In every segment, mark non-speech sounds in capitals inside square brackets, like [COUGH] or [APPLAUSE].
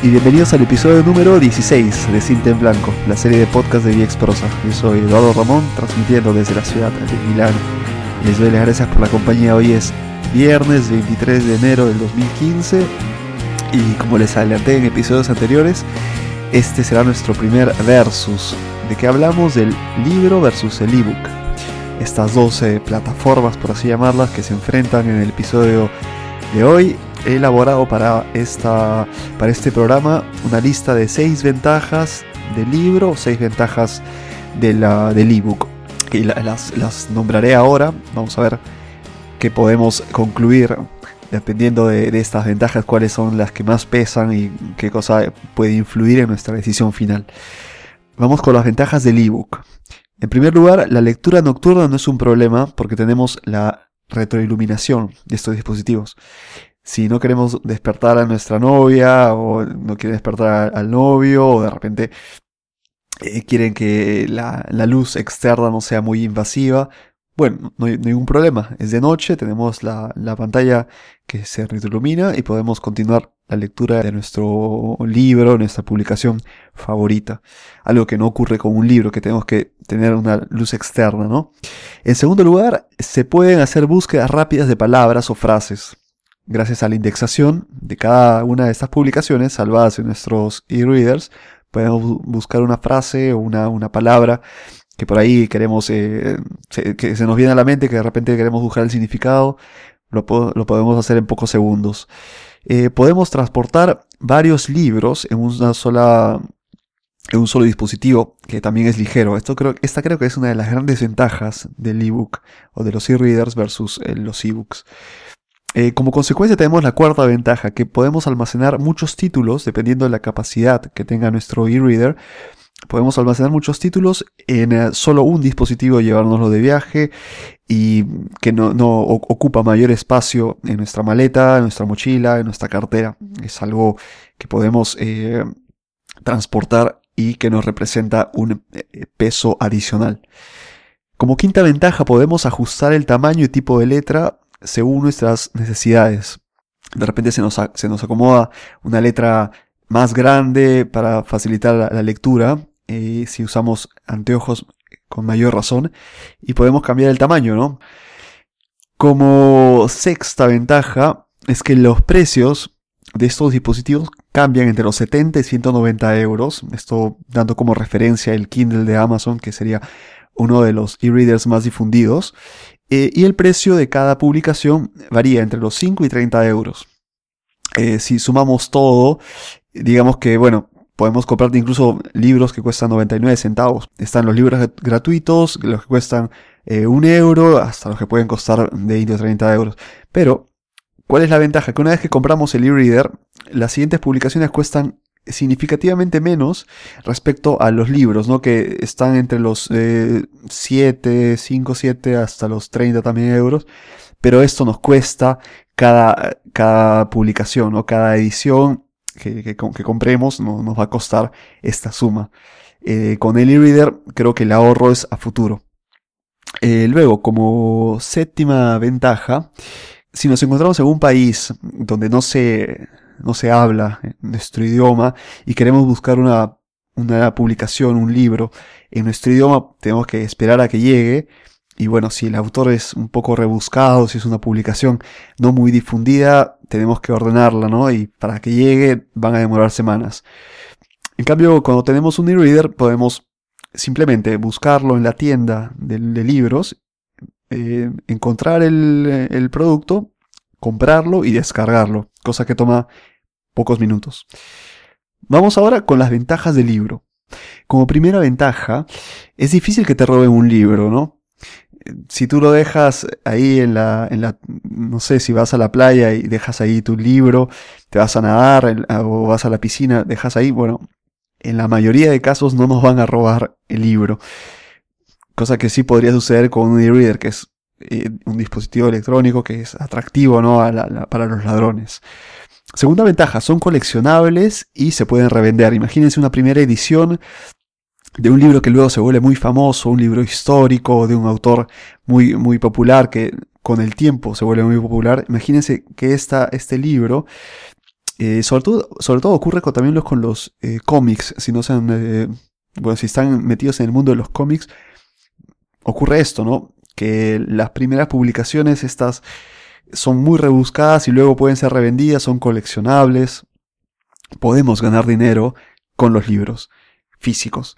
y bienvenidos al episodio número 16 de Cinta en Blanco, la serie de podcast de VX Prosa. Yo soy Eduardo Ramón, transmitiendo desde la ciudad de Milán. Les doy las gracias por la compañía. Hoy es viernes 23 de enero del 2015 y como les adelanté en episodios anteriores, este será nuestro primer versus. ¿De qué hablamos? Del libro versus el ebook. Estas dos plataformas, por así llamarlas, que se enfrentan en el episodio de hoy he elaborado para, esta, para este programa una lista de 6 ventajas del libro, 6 ventajas de la, del ebook. Y las, las nombraré ahora. Vamos a ver qué podemos concluir dependiendo de, de, estas ventajas, cuáles son las que más pesan y qué cosa puede influir en nuestra decisión final. Vamos con las ventajas del ebook. En primer lugar, la lectura nocturna no es un problema porque tenemos la retroiluminación de estos dispositivos si no queremos despertar a nuestra novia o no quieren despertar al novio o de repente eh, quieren que la, luz externa no sea muy invasiva, bueno, no hay ningún problema. Es de noche, tenemos la, pantalla que se retroilumina y podemos continuar la lectura de nuestro libro, nuestra publicación favorita. Algo que no ocurre con un libro, que tenemos que tener una luz externa, ¿no? En segundo lugar, se pueden hacer búsquedas rápidas de palabras o frases gracias a la indexación de cada una de estas publicaciones salvadas en nuestros e-readers, podemos buscar una frase o una, una palabra que por ahí queremos, eh, que se nos viene a la mente, que de repente queremos buscar el significado, lo, podemos hacer en pocos segundos. Eh, podemos transportar varios libros en una sola en un solo dispositivo que también es ligero. Esto creo, esta creo que es una de las grandes ventajas del ebook o de los e-readers versus eh, los ebooks. Eh, como consecuencia tenemos la cuarta ventaja, que podemos almacenar muchos títulos dependiendo de la capacidad que tenga nuestro e-reader. Podemos almacenar muchos títulos en eh, solo un dispositivo, llevárnoslo de viaje y que no, ocupa mayor espacio en nuestra maleta, en nuestra mochila, en nuestra cartera. Es algo que podemos eh, transportar y que nos representa un peso adicional. Como quinta ventaja podemos ajustar el tamaño y tipo de letra según nuestras necesidades. De repente se nos, se nos acomoda una letra más grande para facilitar la, lectura, eh, si usamos anteojos con mayor razón, y podemos cambiar el tamaño, ¿no? Como sexta ventaja es que los precios de estos dispositivos cambian entre los 70 y 190 euros, esto dando como referencia el Kindle de Amazon, que sería uno de los e-readers más difundidos, eh, y el precio de cada publicación varía entre los 5 y 30 euros. Eh, si sumamos todo, digamos que, bueno, podemos comprarte incluso libros que cuestan 99 centavos. Están los libros gratuitos, los que cuestan eh, un euro, hasta los que pueden costar de 20 o 30 euros. Pero, ¿cuál es la ventaja? Que una vez que compramos el e-reader, las siguientes publicaciones cuestan significativamente menos respecto a los libros, ¿no? Que están entre los 7, 5, 7 hasta los 30 también euros. Pero esto nos cuesta cada, cada publicación, o Cada edición que, que, compremos nos va a costar esta suma. Eh, con el e-reader creo que el ahorro es a futuro. Eh, luego, como séptima ventaja, si nos encontramos en un país donde no se, no se habla nuestro idioma y queremos buscar una, una publicación, un libro en nuestro idioma, tenemos que esperar a que llegue. Y bueno, si el autor es un poco rebuscado, si es una publicación no muy difundida, tenemos que ordenarla, ¿no? Y para que llegue van a demorar semanas. En cambio, cuando tenemos un e-reader, podemos simplemente buscarlo en la tienda de, libros, eh, encontrar el producto, comprarlo y descargarlo, cosa que toma pocos minutos. Vamos ahora con las ventajas del libro. Como primera ventaja, es difícil que te roben un libro, ¿no? Si tú lo dejas ahí en la, no sé, si vas a la playa y dejas ahí tu libro, te vas a nadar o vas a la piscina, dejas ahí, bueno, en la mayoría de casos no nos van a robar el libro. Cosa que sí podría suceder con un e-reader, que es eh, un dispositivo electrónico que es atractivo, ¿no? para los ladrones. Segunda ventaja, son coleccionables y se pueden revender. Imagínense una primera edición de un libro que luego se vuelve muy famoso, un libro histórico de un autor muy, muy popular que con el tiempo se vuelve muy popular. Imagínense que esta, este libro Eh, sobre, todo, ocurre con, también los, con los eh, cómics, si no sean, eh, bueno, si están metidos en el mundo de los cómics, ocurre esto, ¿no? Que las primeras publicaciones, estas son muy rebuscadas y luego pueden ser revendidas, son coleccionables. Podemos ganar dinero con los libros físicos.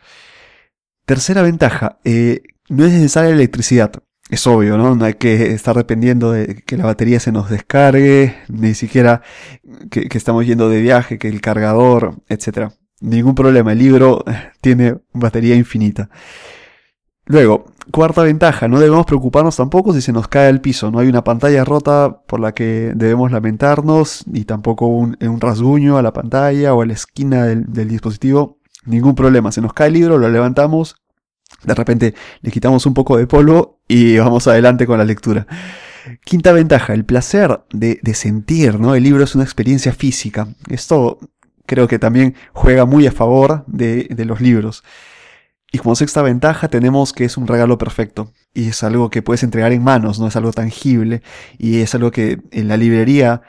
Tercera ventaja, no es necesaria electricidad. Es obvio, ¿no? Hay que estar dependiendo de que la batería se nos descargue, ni siquiera que, estamos yendo de viaje, que el cargador, etc. Ningún problema, el libro tiene batería infinita. Luego, cuarta ventaja, no debemos preocuparnos tampoco si se nos cae al piso. No hay una pantalla rota por la que debemos lamentarnos, ni tampoco un, rasguño a la pantalla o a la esquina del, dispositivo. Ningún problema, se nos cae el libro, lo levantamos, de repente le quitamos un poco de polvo y vamos adelante con la lectura. Quinta ventaja, el placer de, sentir, ¿no? El libro es una experiencia física. Esto creo que también juega muy a favor de los libros. Y como sexta ventaja tenemos que es un regalo perfecto. Y es algo que puedes entregar en manos, no es algo tangible. Y es algo que en la librería,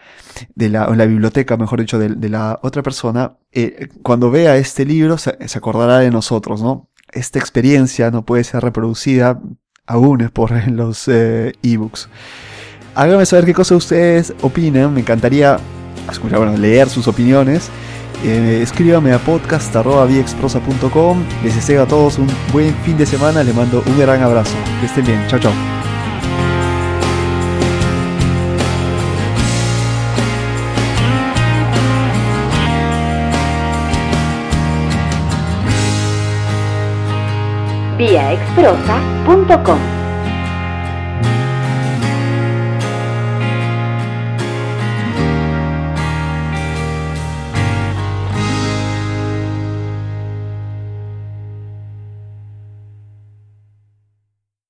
de la, o en la biblioteca, mejor dicho, de, la otra persona, eh, cuando vea este libro se, acordará de nosotros, ¿no? esta experiencia no puede ser reproducida aún por [LAUGHS] los eh, ebooks. Háganme saber qué cosas ustedes opinan, me encantaría escuchar, bueno, leer sus opiniones. Eh, escríbame a podcast.viexprosa.com. Les deseo a todos un buen fin de semana, les mando un gran abrazo. Que estén bien, chao chao. viaexprosa.com.